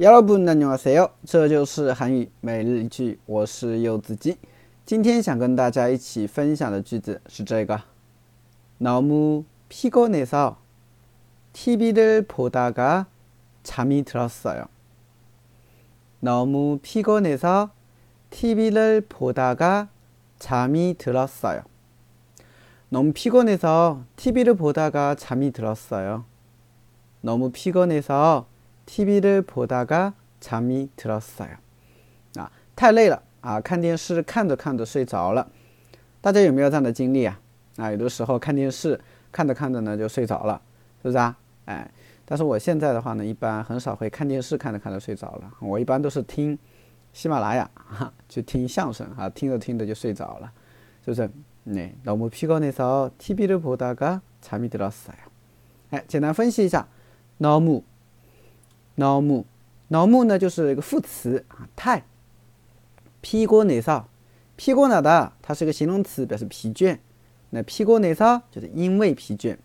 여러분 안녕하세요. 这就是韩语每日一句我是柚子鸡今天想跟大家一起分享的句子是这个 너무 피곤해서 TV를 보다가 잠이 들었어요. 너무 피곤해서 TV를 보다가 잠이 들었어요. 너무 피곤해서 TV를 보다가 잠이 들었어요. 너무 피곤해서 TV를 보다가 잠이 들었어요. 啊，太累了啊！看电视看着看着睡着了，是不是啊？哎，有的时候看电视看着看着睡着了，我一般都是听喜马拉雅哈，就听 네, 너무 피곤해서 TV를 보다가 잠이 들었어요. 哎，简单分析一下 너무 너무 너무 呢就是一个副词啊，太 피곤해서 피곤하다 它是个形容词，表示疲倦。那 피곤해서 就是因为疲倦，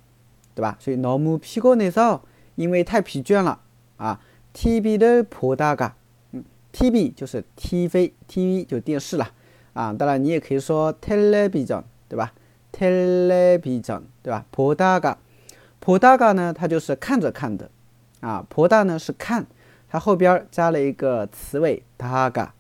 对吧？所以 너무 피곤해서 因为太疲倦了啊。 TV를 보다가 음, TV 就是 TV TV 就电视了啊。当然你也可以说 텔레비전 对吧？텔레비전对吧？ 보다가 보다가 呢它就是看着看的。 啊，坡大呢是看，它后边加了一个词尾大嘎，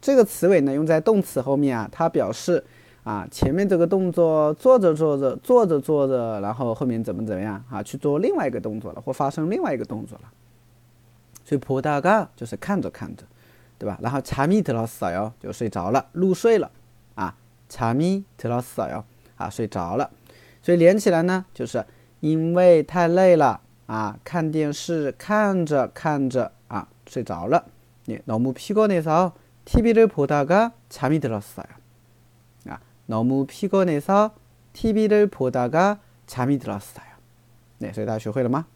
这个词尾呢用在动词后面啊，它表示啊前面这个动作做着做着做着做着，然后后面怎么怎么样啊去做另外一个动作了或发生另外一个动作了，所以坡大嘎就是看着看着，对吧？然后查米特劳斯哟就睡着了，入睡了啊，查米特劳斯哟啊睡着了，所以连起来呢，就是因为太累了。 啊，看电视看着看着啊，睡着了。네너무피곤해서 TV 를보다가잠이들었어요啊，너무피곤해서 TV 를보다가잠이들었어요。 那所以大家学会了吗？